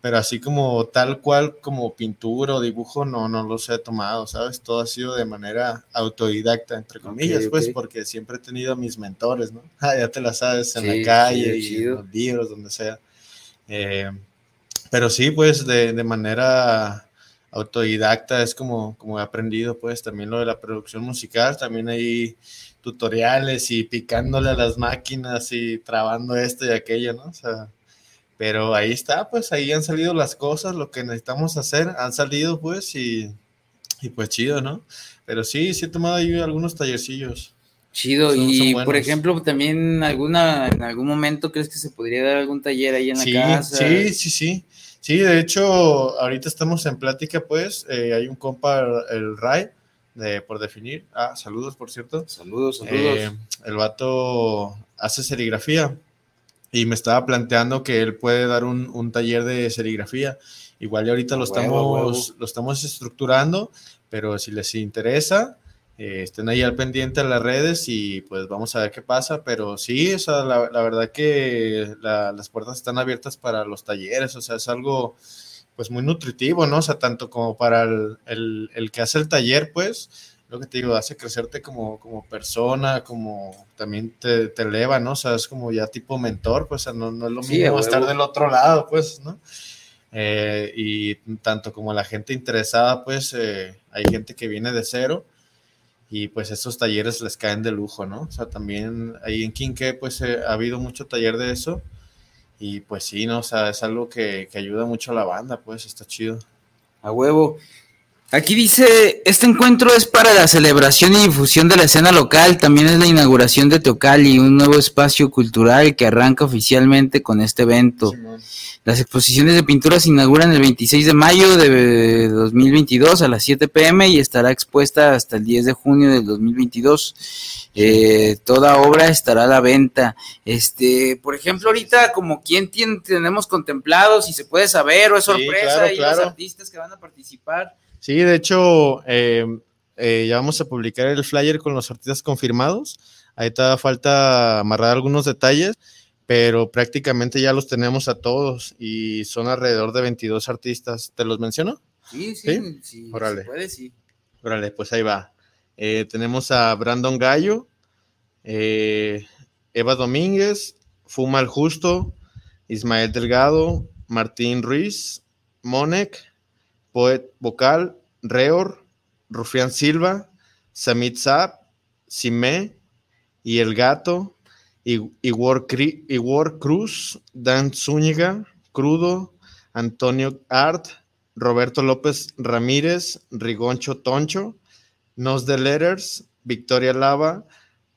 pero así como tal cual como pintura o dibujo, no, no los he tomado, ¿sabes? Todo ha sido de manera autodidacta, entre comillas, pues, porque siempre he tenido a mis mentores, ¿no? [laughs] Ah, ya te la sabes, en Sí, la calle sí, y en los libros, donde sea. Eh, pero sí, pues de, de manera autodidacta es como, como he aprendido, pues también lo de la producción musical, también hay tutoriales y picándole a las máquinas y trabando esto y aquello, ¿no? O sea, pero ahí está, pues ahí han salido las cosas, lo que necesitamos hacer, han salido pues y, y pues chido, ¿no? Pero sí, sí he tomado ahí algunos tallercillos. Chido, Son- y son por ejemplo, también alguna, en algún momento crees que se podría dar algún taller ahí en la Sí, casa. sí, sí, sí. Sí, de hecho, ahorita estamos en plática, pues, eh, hay un compa, el Ray, de por definir. Ah, saludos, por cierto. Saludos, saludos. Eh, el vato hace serigrafía y me estaba planteando que él puede dar un, un taller de serigrafía. Igual y ahorita lo huevo, estamos, lo estamos estructurando, pero si les interesa, eh, estén ahí al pendiente de las redes y pues vamos a ver qué pasa. Pero sí, o sea, la, la verdad que la- las puertas están abiertas para los talleres, o sea, es algo pues muy nutritivo, ¿no? O sea, tanto como para el, el- el que hace el taller, pues, lo que te digo, hace crecerte como, como persona, como también te, te eleva, ¿no? O sea, es como ya tipo mentor, pues, o sea, no, no es lo Sí, mismo estar del otro lado, pues, ¿no? Eh, y tanto como la gente interesada, pues, eh, hay gente que viene de cero y pues esos talleres les caen de lujo, ¿no? O sea, también ahí en Quinque, pues, eh, ha habido mucho taller de eso y pues sí, ¿no? O sea, es algo que, que ayuda mucho a la banda, pues, está chido. A huevo. Aquí dice, este encuentro es para la celebración y difusión de la escena local, también es la inauguración de Teocali, un nuevo espacio cultural que arranca oficialmente con este evento. Las exposiciones de pintura se inauguran el 26 de mayo de 2022 a las 7 pm y estará expuesta hasta el 10 de junio del 2022. Eh, toda obra estará a la venta. Este, por ejemplo, ahorita como quién tiene- tenemos contemplado, si se puede saber o es Sí, sorpresa, claro, y los artistas que van a participar. Sí, de hecho, eh, eh, ya vamos a publicar el flyer con los artistas confirmados. Ahí todavía falta amarrar algunos detalles, pero prácticamente ya los tenemos a todos y son alrededor de 22 artistas. ¿Te los menciono? Sí, ¿Sí? sí, sí, Órale. se puede, sí. Órale, pues ahí va. Eh, tenemos a Brandon Gallo, eh, Eva Domínguez, Fuma el Justo, Ismael Delgado, Martín Ruiz, Monek, Poet Vocal, Reor, Rufián Silva, Samit Saab, Simé y El Gato, Igor Cruz, Dan Zúñiga, Crudo, Antonio Art, Roberto López Ramírez, Rigoncho Toncho, Nos de Letters, Victoria Lava,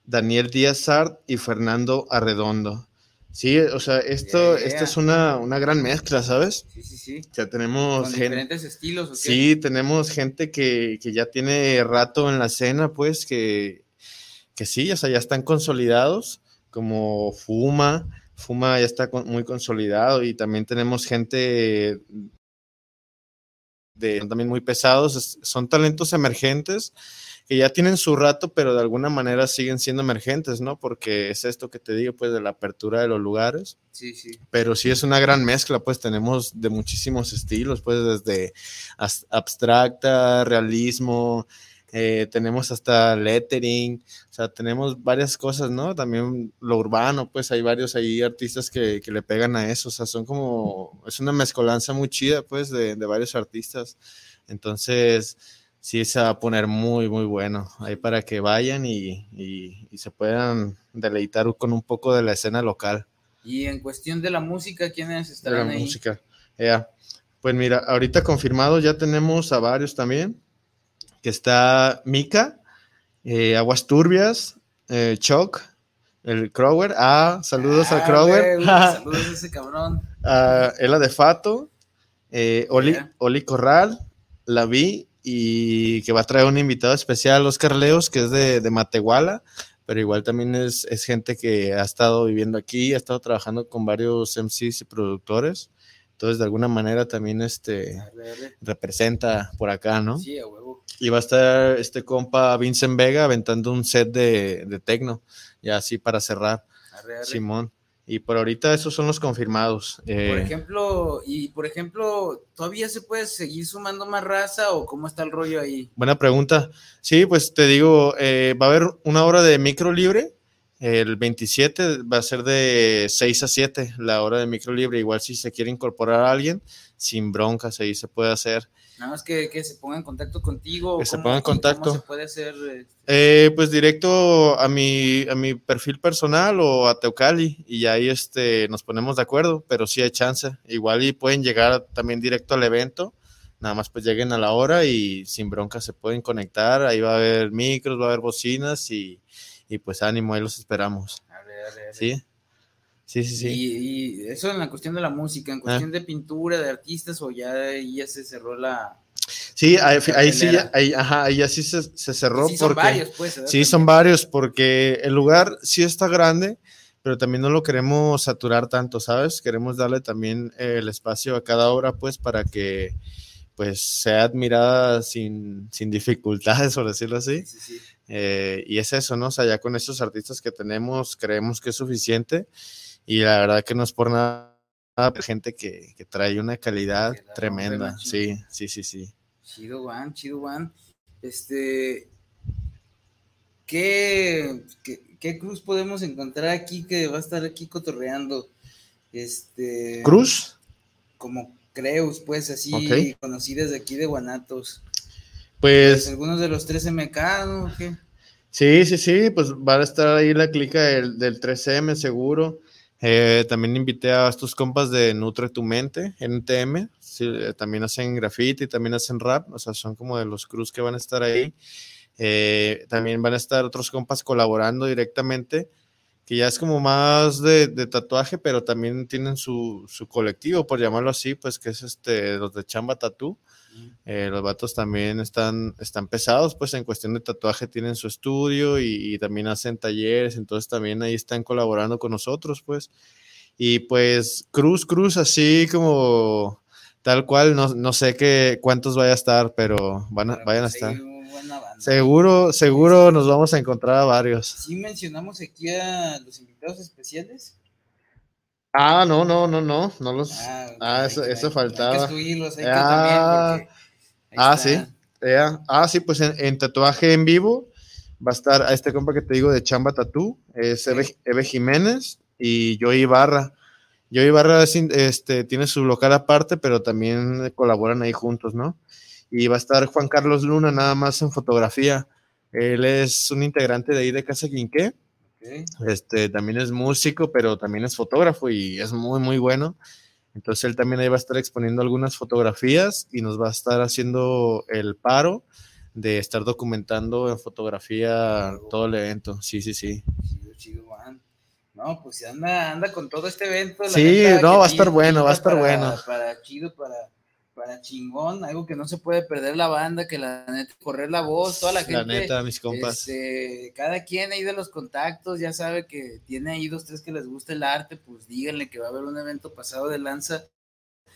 Daniel Díaz Art y Fernando Arredondo. Sí, o sea, esto, Yeah, yeah. es una, una gran mezcla, ¿sabes? Sí, sí, sí. O sea, tenemos Con gente, diferentes estilos. ¿o qué? sí, tenemos gente que, que ya tiene rato en la escena, pues, que, que sí, o sea, ya están consolidados, como Fuma, Fuma ya está con- muy consolidado y también tenemos gente de también muy pesados, es- son talentos emergentes que ya tienen su rato, pero de alguna manera siguen siendo emergentes, ¿no? Porque es esto que te digo, pues, de la apertura de los lugares Sí, sí. pero sí es una gran mezcla, pues tenemos de muchísimos estilos, pues desde abstracta, realismo, eh, tenemos hasta lettering, o sea, tenemos varias cosas, ¿no? También lo urbano, pues hay varios ahí artistas que, que le pegan a eso, o sea, son como, es una mezcolanza muy chida, pues, de, de varios artistas. Entonces, sí se va a poner muy, muy bueno, ahí para que vayan y, y- y se puedan deleitar con un poco de la escena local Y en cuestión de la música, ¿quiénes la estarán ahí? música. Ya. Pues mira, ahorita confirmado ya tenemos a varios también, que está Mika, eh, Aguas Turbias, eh, Choc, el Crower, ah, saludos al Ah, Crower, güey, [laughs] saludos a ese cabrón. a Ela de Fato, eh, Oli. Oli Corral, la vi y que va a traer un invitado especial, Oscar Leos, que es de, de Matehuala, pero igual también es, es gente que ha estado viviendo aquí, ha estado trabajando con varios MCs y productores, entonces de alguna manera también este, representa por acá, ¿no? Sí, a huevo. Y va a estar este compa Vincent Vega aventando un set de, de tecno, ya así para cerrar, Arre, arre. Simón. Y por ahorita esos son los confirmados. Por eh, ejemplo, y por ejemplo, ¿todavía se puede seguir sumando más raza o cómo está el rollo ahí? Buena pregunta. Sí, pues te digo, eh, va a haber una hora de micro libre. El 27 va a ser de 6 a 7 la hora de micro libre. Igual si se quiere incorporar a alguien, sin broncas, ahí se puede hacer. Nada más que, que se ponga en contacto contigo. Que se ponga en contacto. ¿Cómo se puede hacer? eh, Eh, pues directo a mi, a mi perfil personal o a Teucali y ahí este, nos ponemos de acuerdo, pero sí hay chance. Igual y pueden llegar también directo al evento. Nada más pues lleguen a la hora y sin bronca se pueden conectar. Ahí va a haber micros, va a haber bocinas y, y pues ánimo, ahí los esperamos. arre, arre, arre. ¿Sí? Sí, sí, sí. Y, y eso en la cuestión de la música, en cuestión de pintura, de artistas, o ya ahí ya se cerró la. Sí, ahí, ahí sí, ya- ahí, ajá, ahí ya sí se, se cerró. Sí, son varios, pues. Sí, son varios, porque el lugar sí está grande, pero también no lo queremos saturar tanto, ¿sabes? Queremos darle también eh, el espacio a cada obra, pues, para que pues sea admirada sin, sin dificultades, [laughs] por decirlo así. Sí, sí. Eh, y es eso, ¿no? O sea, ya con estos artistas que tenemos, creemos que es suficiente. Y la verdad que no es por nada, pero gente que, que trae una calidad la tremenda. Sí, sí, sí, sí. Chido, Juan, chido, Juan. Este. ¿qué, qué, qué cruz podemos encontrar aquí que va a estar aquí cotorreando? Este. Cruz. Como Creus, pues así, Ok. conocidas de aquí de Guanatos. Pues Algunos de los tres MK, ¿no? ¿O ¿Qué? Sí, sí, sí, pues va a estar ahí la clica del, del 3M seguro. Eh, también invité a estos compas de Nutre tu Mente, NTM. Eh, también hacen graffiti, también hacen rap, o sea, son como de los crews que van a estar ahí. Eh, también van a estar otros compas colaborando directamente, que ya es como más de, de tatuaje, pero también tienen su, su colectivo, por llamarlo así, pues que es este, los de Chamba Tattoo. Eh, los vatos también están, están pesados, pues en cuestión de tatuaje tienen su estudio y, y también hacen talleres, entonces también ahí están colaborando con nosotros, pues. Y pues Cruz, Cruz, así como tal cual, no, no sé qué, cuántos vaya a estar, pero van a, Pero, vayan a pues, estar. Seguro, seguro nos vamos a encontrar a varios. Sí mencionamos aquí a los invitados especiales. Ah, no, no, no, no, no los... Ah, Ah, eso- eso hay- faltaba. Hay que excluirlos, hay que Ah, también, ah, sí. Ya, Ah, sí, pues en, en tatuaje en vivo va a estar a este compa que te digo de Chamba Tatú, es Sí. Eve, Eve Jiménez y Joey Ibarra. Joey Ibarra es este, tiene su local aparte, pero también colaboran ahí juntos, ¿no? Y va a estar Juan Carlos Luna nada más en fotografía. Él es un integrante de ahí de Casa Quinqué. Este, también es músico, pero también es fotógrafo y es muy, muy bueno. Entonces él también ahí va a estar exponiendo algunas fotografías y nos va a estar haciendo el paro de estar documentando en fotografía todo el evento. Sí, sí, sí. Chido, chido, Juan. No, pues anda, anda con todo este evento. la Sí, no, va a estar bueno, va a estar para- bueno. Para chido, para, para chingón, algo que no se puede perder la banda, que la neta, correr la voz, toda la gente. La neta, mis compas. este, cada quien ahí de los contactos ya sabe que tiene ahí dos, tres que les gusta el arte, pues díganle que va a haber un evento pasado de lanza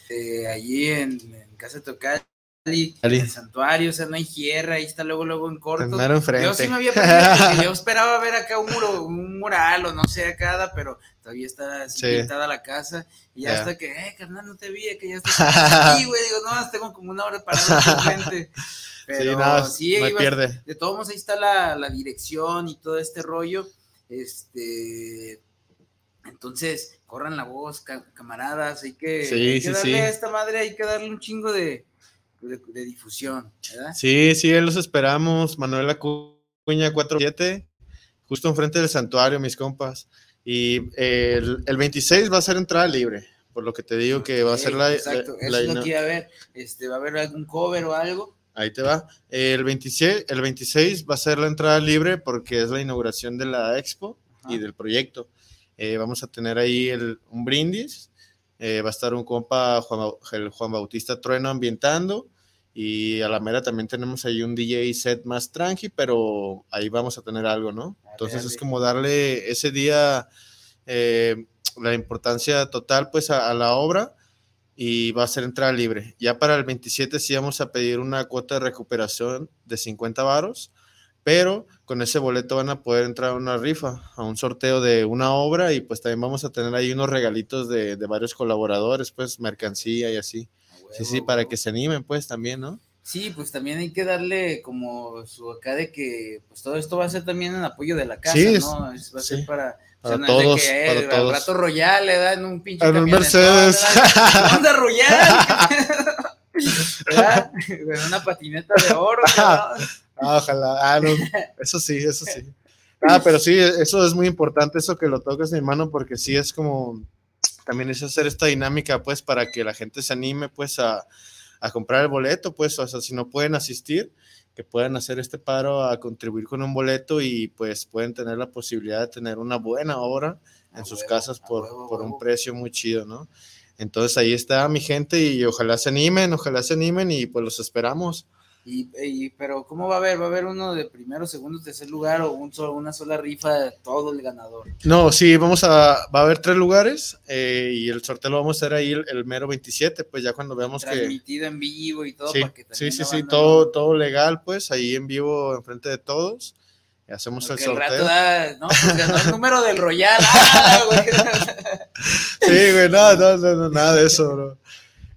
eh, allí en, en Casa Tocali, Ali. en el santuario, o sea, no hay tierra, ahí está luego, luego en corto. Yo sí me había porque yo esperaba ver acá un muro, un mural o no sé acá, pero todavía está así Sí. pintada la casa. Y ya Ya. hasta que, eh, carnal, no te vi, que ya estás aquí, [laughs] güey. Digo, no, tengo como una hora parado enfrente. [laughs] Pero sí, nada, pierde. de todos modos ahí está la, la dirección y todo este rollo. Este, entonces, corran la voz, ca- camaradas, hay que, Sí, hay que sí, darle a esta madre, hay que darle un chingo de, de, de difusión, ¿verdad? Sí, sí, los esperamos. Manuel Acuña 47, justo enfrente del santuario, mis compas. Y eh, el, el 26 va a ser entrada libre, por lo que te digo que va a ser la... Exacto, la- eso la es lo que iba a ver. Este, ¿Va a haber algún cover o algo? Ahí te va. El 26, el 26 va a ser la entrada libre porque es la inauguración de la expo y del proyecto. Eh, vamos a tener ahí el- un brindis. eh, va a estar un compa, Juan, el Juan Bautista Trueno, ambientando. Y a la mera también tenemos ahí un DJ set más tranqui, pero ahí vamos a tener algo, ¿no? Entonces es dale. como darle ese día eh, la importancia total pues a, a la obra y va a ser entrada libre. Ya para el 27 sí vamos a pedir una cuota de recuperación de 50 varos, pero con ese boleto van a poder entrar a una rifa, a un sorteo de una obra y pues también vamos a tener ahí unos regalitos de, de varios colaboradores, pues mercancía y así. Sí, sí, para que se animen pues también, ¿no? Sí, pues también hay que darle como su acá de que pues todo esto va a ser también en apoyo de la casa, Sí, ¿no? Es- va a sí, ser para, para no es de todos, que, eh, para todos. rato Royal le dan un pinche En un Mercedes. ¿Dónde [laughs] Royal? [laughs] ¿Verdad? Una patineta de oro. cabrón. Ah, ojalá, ah, no, eso sí, eso sí. Ah, pero sí, eso es muy importante, eso que lo toques, mi hermano, porque sí es como, también es hacer esta dinámica, pues, para que la gente se anime, pues, a, a comprar el boleto, pues, o sea, si no pueden asistir, que puedan hacer este paro a contribuir con un boleto y, pues, pueden tener la posibilidad de tener una buena obra en A sus huevo, casas por, huevo, por un precio muy chido, ¿no? Entonces ahí está mi gente y ojalá se animen, ojalá se animen y pues los esperamos. Y, y- pero ¿cómo va a haber? ¿Va a haber uno de primero, segundo, tercer lugar o un solo, una sola rifa todo el ganador? No, sí, vamos a, va a haber tres lugares eh, y el sorteo lo vamos a hacer ahí el, el mero 27, pues ya cuando veamos que... Transmitido en vivo y todo Sí, para que sí, sí, sí, todo, todo legal, pues ahí en vivo, enfrente de todos. Y hacemos porque el el rato sorteo. da, no, pues ganó el [laughs] número del Royal. ¡Ah, güey! Sí, güey, no, no, no, no, nada de eso, bro.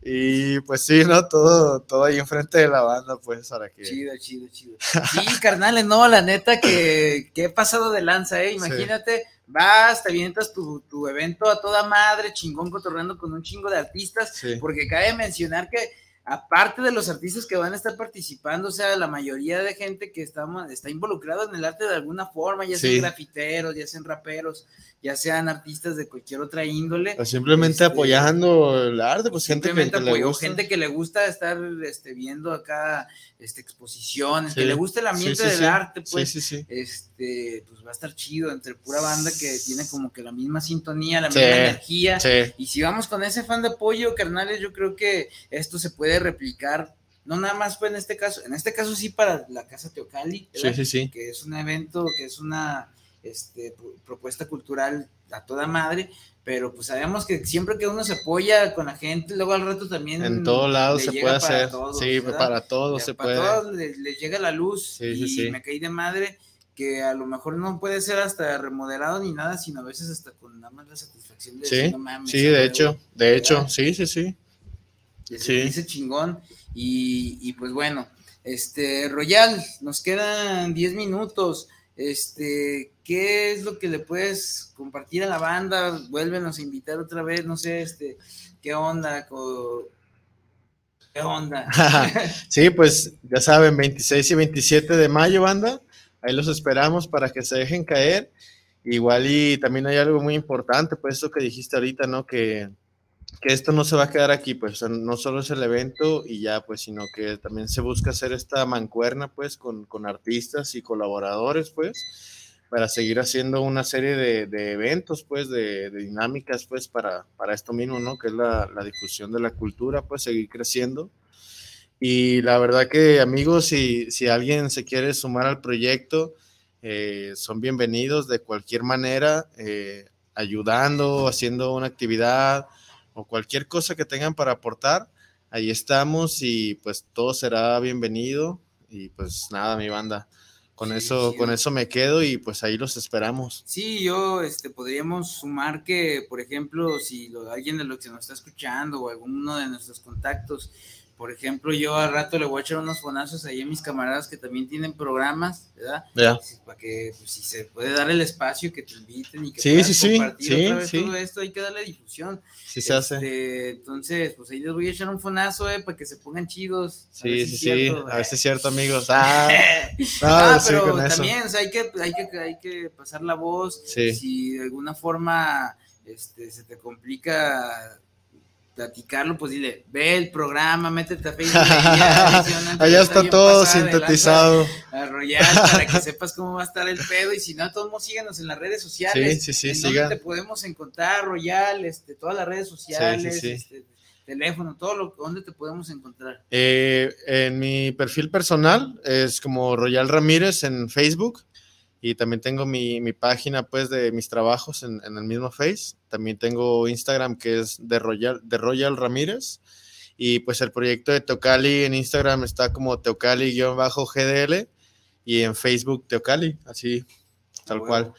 Y pues sí, ¿no? Todo, todo ahí enfrente de la banda, pues, para que... Chido, chido, chido. [laughs] Sí, carnales, no, la neta que, que he pasado de lanza, ¿eh? Imagínate, vas, te avientas tu, tu evento a toda madre, chingón, cotorreando con un chingo de artistas, Sí. porque cabe mencionar que aparte de los artistas que van a estar participando, o sea, la mayoría de gente que estamos, está involucrada en el arte de alguna forma, ya sean Sí. grafiteros, ya sean raperos, ya sean artistas de cualquier otra índole. O simplemente Este, apoyando el arte, pues gente que, Simplemente que le apoyó gusta. gente que le gusta estar este, viendo acá este, exposiciones, que le gusta el ambiente Sí, del arte, pues, Sí, sí, sí. este, pues va a estar chido entre pura banda que tiene como que la misma sintonía, la misma energía. Y si vamos con ese fan de apoyo, carnales, yo creo que esto se puede replicar, no nada más fue en este caso, en este caso sí para la Casa Teocali, Sí, ¿verdad? sí, sí. que es un evento, que es una este, pro- propuesta cultural a toda madre, pero pues sabemos que siempre que uno se apoya con la gente, luego al rato también... En todos lados se puede hacer. todos, sí, ¿verdad? para todos se para puede. todos les, les llega la luz y me caí de madre que a lo mejor no puede ser hasta remodelado ni nada, sino a veces hasta con nada más la satisfacción de Sí, decir, no mames, sí, de huevo". hecho, de hecho, sí, sí, sí. Que se Sí. dice chingón. Y, y pues bueno, este, Royal, nos quedan 10 minutos. Este, ¿qué es lo que le puedes compartir a la banda? Vuélvenos a invitar otra vez, no sé, este, ¿qué onda? co- ¿Qué onda? [laughs] sí, pues ya saben, 26 y 27 de mayo, banda. Ahí los esperamos para que se dejen caer. Igual y también hay algo muy importante, pues eso que dijiste ahorita, ¿no? Que, que esto no se va a quedar aquí, pues no solo es el evento y ya, pues, sino que también se busca hacer esta mancuerna, pues, con, con artistas y colaboradores, pues, para seguir haciendo una serie de, de eventos, pues, de, de, dinámicas, pues, para, para esto mismo, ¿no? Que es la, la, difusión de la cultura, pues, seguir creciendo. Y la verdad que, amigos, si, si alguien se quiere sumar al proyecto, eh, son bienvenidos de cualquier manera, eh, ayudando, haciendo una actividad o cualquier cosa que tengan para aportar. Ahí estamos y pues todo será bienvenido. Y pues nada, mi banda con sí, eso, sí. con eso me quedo y pues ahí los esperamos. Sí, yo este podríamos sumar que, por ejemplo, si lo, alguien de los que nos está escuchando o alguno de nuestros contactos, por ejemplo, yo al rato le voy a echar unos fonazos ahí a mis camaradas que también tienen programas, ¿verdad? Yeah. Para que pues, si se puede dar el espacio, que te inviten y que sí, puedas sí, compartir sí, otra vez todo esto, hay que darle difusión. Sí se hace. Este, entonces, pues ahí les voy a echar un fonazo, eh, para que se pongan chidos. Sí, sí, sí. A ver si es cierto, amigos. Ah, [laughs] Ah, no, pero también, o sea, hay que, hay que, hay que pasar la voz. Sí. Si de alguna forma este, se te complica platicarlo, pues dile, ve el programa, métete a Facebook. [laughs] allá, está todo pasada sintetizado. lanza A Royal para que sepas cómo va a estar el pedo. Y si no, todos modos síganos en las redes sociales. Sí, sí, sí, ¿En siga. dónde te podemos encontrar, Royal? Este, todas las redes sociales, sí. Este, teléfono, todo lo ¿dónde te podemos encontrar? Eh, en mi perfil personal es como Royal Ramírez en Facebook y también tengo mi, mi página pues de mis trabajos en, en, el mismo Face. También tengo Instagram que es de Royal, de Royal Ramírez y pues el proyecto de Teocali en Instagram está como Teocali-GDL y en Facebook Teocali, así tal Bueno. cual.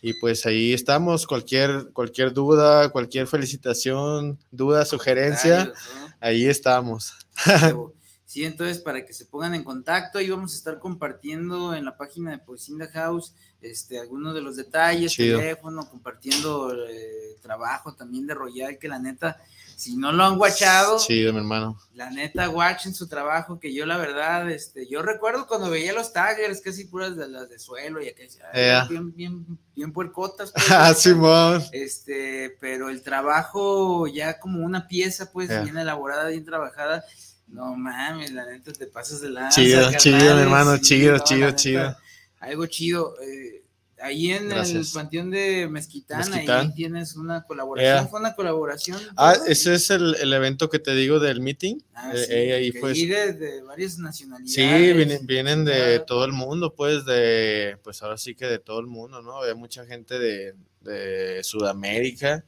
Y pues ahí estamos, cualquier, cualquier duda, cualquier felicitación, duda, sugerencia, ¿no? ahí estamos. [laughs] Sí, entonces para que se pongan en contacto, ahí vamos a estar compartiendo en la página de Poesinda House este, algunos de los detalles, Chido. teléfono, compartiendo eh, trabajo también de Royal, que la neta, si no lo han guachado, Chido, mi hermano. la neta, watchen su trabajo, que yo la verdad, este, yo recuerdo cuando veía los taggers, casi puras de las de suelo y aquellas, bien, bien, bien puercotas. [laughs] pues, Ah. Simón. Este, pero el trabajo ya como una pieza, pues, bien elaborada, bien trabajada. No mames, la neta te pasas de la. Chido, chido, mi hermano, chido, chido, chido. Algo chido. eh, ahí en el panteón de Mezquitán, Mezquitán. ahí tienes una colaboración. Fue una colaboración. Ah, ese es el, el evento que te digo del meeting. Ah, Eh, sí, eh, ahí que fue. ahí de, de varias nacionalidades. Sí, vienen, vienen de Ah, todo el mundo, pues, de, pues ahora sí que de todo el mundo, ¿no? Hay mucha gente de, de Sudamérica,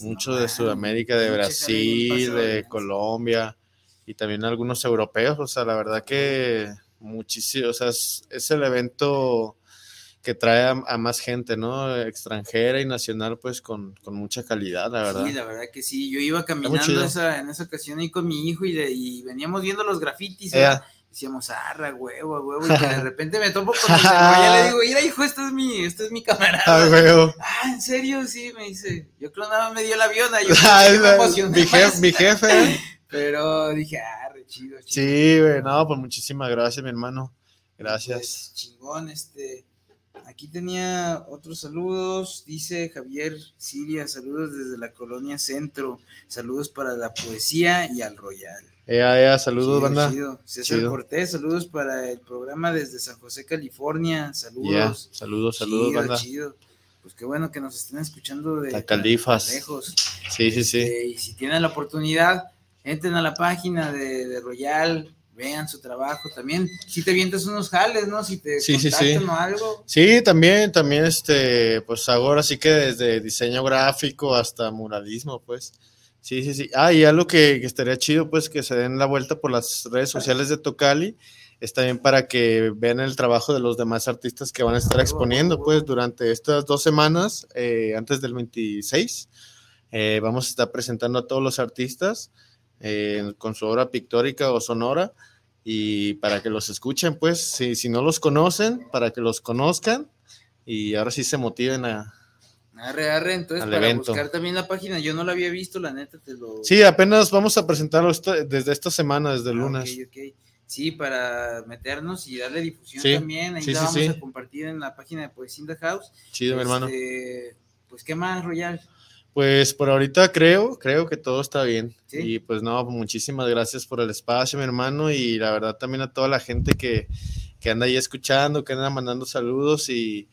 mucho de Sudamérica, de Brasil, de. Colombia y también algunos europeos, o sea, la verdad que muchísimo, o sea, es, es el evento que trae a, a más gente, ¿no? Extranjera y nacional, pues, con, con mucha calidad, la verdad. Sí, la verdad que sí. Yo iba caminando esa, en esa ocasión ahí con mi hijo y, de- y veníamos viendo los grafitis. Decíamos, arra, huevo, huevo. Y que de [laughs] repente me topo con de Royal, le digo, mira, hijo, este es mi, este es mi camarada. Ah, huevo. Ah, ¿en serio? Sí, me dice. Yo creo nada más me dio la aviona. Yo Ay, yo [laughs] me emocioné mi, jefe, mi jefe. [laughs] Pero dije, ah, re chido, chido. Sí, güey, no, pues muchísimas gracias, mi hermano. Gracias. Pues, chingón, este. Aquí tenía otros saludos. Dice Javier Siria, saludos desde la colonia Centro. Saludos para la poesía y al Royal. Ea, ea, saludos, Chido, banda. chido. César Chido. Cortés, saludos para el programa desde San José, California. Saludos. saludos, saludos, banda. chido. Pues qué bueno que nos estén escuchando de La Califas. lejos. Sí, sí, sí. Este, y si tienen la oportunidad, entren a la página de, de Royal, vean su trabajo también. Si te vientas unos jales, ¿no? Si te Sí, sí, contactan sí. o algo. Sí, también, también, este, pues ahora sí que desde diseño gráfico hasta muralismo, pues. Sí, sí, sí. Ah, y algo que, que estaría chido, pues, que se den la vuelta por las redes sociales de Tocali, es también para que vean el trabajo de los demás artistas que van a estar exponiendo, pues, durante estas dos semanas, eh, antes del 26. Eh, vamos a estar presentando a todos los artistas eh, con su obra pictórica o sonora y para que los escuchen, pues, si, si no los conocen, para que los conozcan y ahora sí se motiven a... Arre, arre, entonces Al para evento. buscar también la página, yo no la había visto, la neta te lo... Sí, apenas vamos a presentarlo esta- desde esta semana, desde el Ah, lunes. Sí, para meternos y darle difusión Sí, también, ahí sí, la sí, vamos a compartir en la página de Poesía in the House. Chido, mi hermano. Este, Pues, ¿qué más, Royal? Pues por ahorita creo, creo que todo está bien. Sí. Y pues no, muchísimas gracias por el espacio, mi hermano, y la verdad también a toda la gente que, que anda ahí escuchando, que anda mandando saludos y,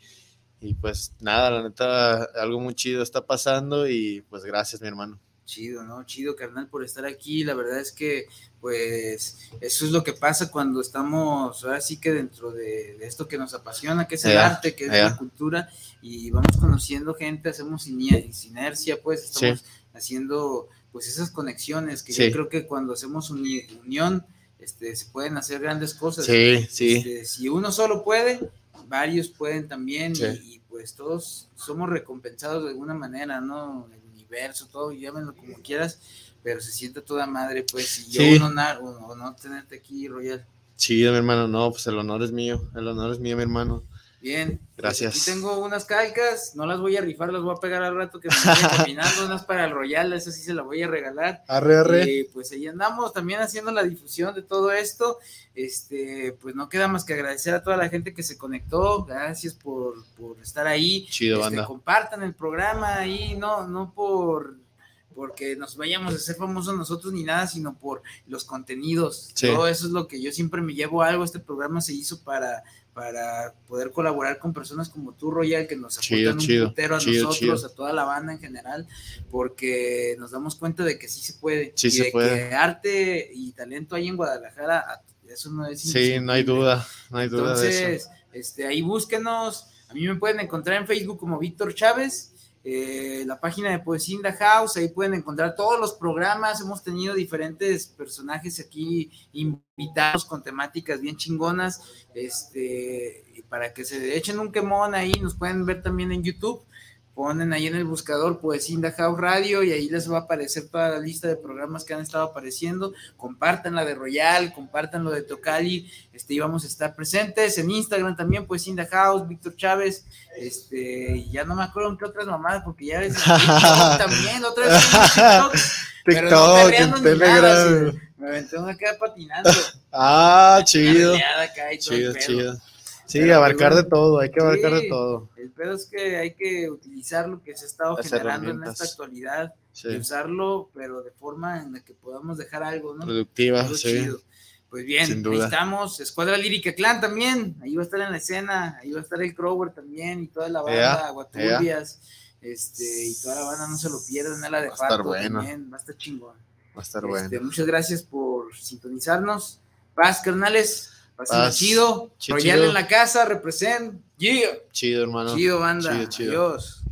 y pues nada, la neta, algo muy chido está pasando y pues gracias, mi hermano. Chido, ¿no? Chido, carnal, por estar aquí. La verdad es que, pues, eso es lo que pasa cuando estamos, ahora sí que dentro de, de esto que nos apasiona, que es el arte, que es la cultura, y vamos conociendo gente, hacemos iner- sinercia, pues, estamos haciendo, pues, esas conexiones, que Sí. yo creo que cuando hacemos uni- unión, este, se pueden hacer grandes cosas. Sí, sí. Este, si uno solo puede, varios pueden también, y, y, pues todos somos recompensados de alguna manera, ¿no? Universo, todo, llámenlo como quieras, pero se siente toda madre, pues, y yo Sí. honor, un honor tenerte aquí, Royal. Chido, mi hermano. No, pues el honor es mío. El honor es mío, mi hermano. Bien. pues Gracias. aquí tengo unas calcas, no las voy a rifar, las voy a pegar al rato que me vaya caminando, unas para el Royal, esa sí se la voy a regalar. Arre, arre. Y pues ahí andamos también haciendo la difusión de todo esto. Este, pues no queda más que agradecer a toda la gente que se conectó. Gracias por, por estar ahí. Chido, Este, banda. compartan el programa ahí, no, no por porque nos vayamos a hacer famosos nosotros ni nada, sino por los contenidos. Sí. Todo eso es lo que yo siempre me llevo a algo. Este programa se hizo para, para poder colaborar con personas como tú, Royal, que nos Chido, aportan un chido, putero a chido, nosotros, chido. a toda la banda en general, porque nos damos cuenta de que sí se puede. Sí y se de puede. que arte y talento hay en Guadalajara, eso no es Sí, no hay duda. No hay duda de eso. Entonces, este, ahí búsquenos. A mí me pueden encontrar en Facebook como Víctor Chávez, eh, la página de Poesía House, ahí pueden encontrar todos los programas. Hemos tenido diferentes personajes aquí invitados con temáticas bien chingonas. Este, para que se echen un quemón ahí, nos pueden ver también en YouTube. Ponen ahí en el buscador Poesía in the House Radio y ahí les va a aparecer toda la lista de programas que han estado apareciendo. Compartan la de Royal, compartan lo de Tocali, este, íbamos a estar presentes en Instagram también, pues in the house, Víctor Chávez, este, y ya no me acuerdo en qué otras mamadas, porque ya ves [laughs] también, otra vez TikTok, [laughs] pero no en nada, Telegram. así, me aventé una acá patinando, Ah, chido. acá y todo Chido, chido. Sí, Pero, abarcar de todo, hay que abarcar Sí. de todo. El pedo es que hay que utilizar lo que se ha estado Las generando en esta actualidad Sí. y usarlo, pero de forma en la que podamos dejar algo, ¿no? Productiva, Algo sí. chido. Pues bien, Sin ahí estamos. Escuadra Lírica Clan también. Ahí va a estar en la escena. Ahí va a estar el Crower también y toda la banda, Ea, Aguaturbias. Este, y toda la banda, no se lo pierdan. A la de Va a estar Pato bueno. también. Va a estar chingón. Va a estar Este, bueno. Muchas gracias por sintonizarnos. Paz, carnales. Pásenla chido. Chido, Royal en la casa, represent. Yeah. Chido, hermano. Chido, banda. Chido, chido. Adiós.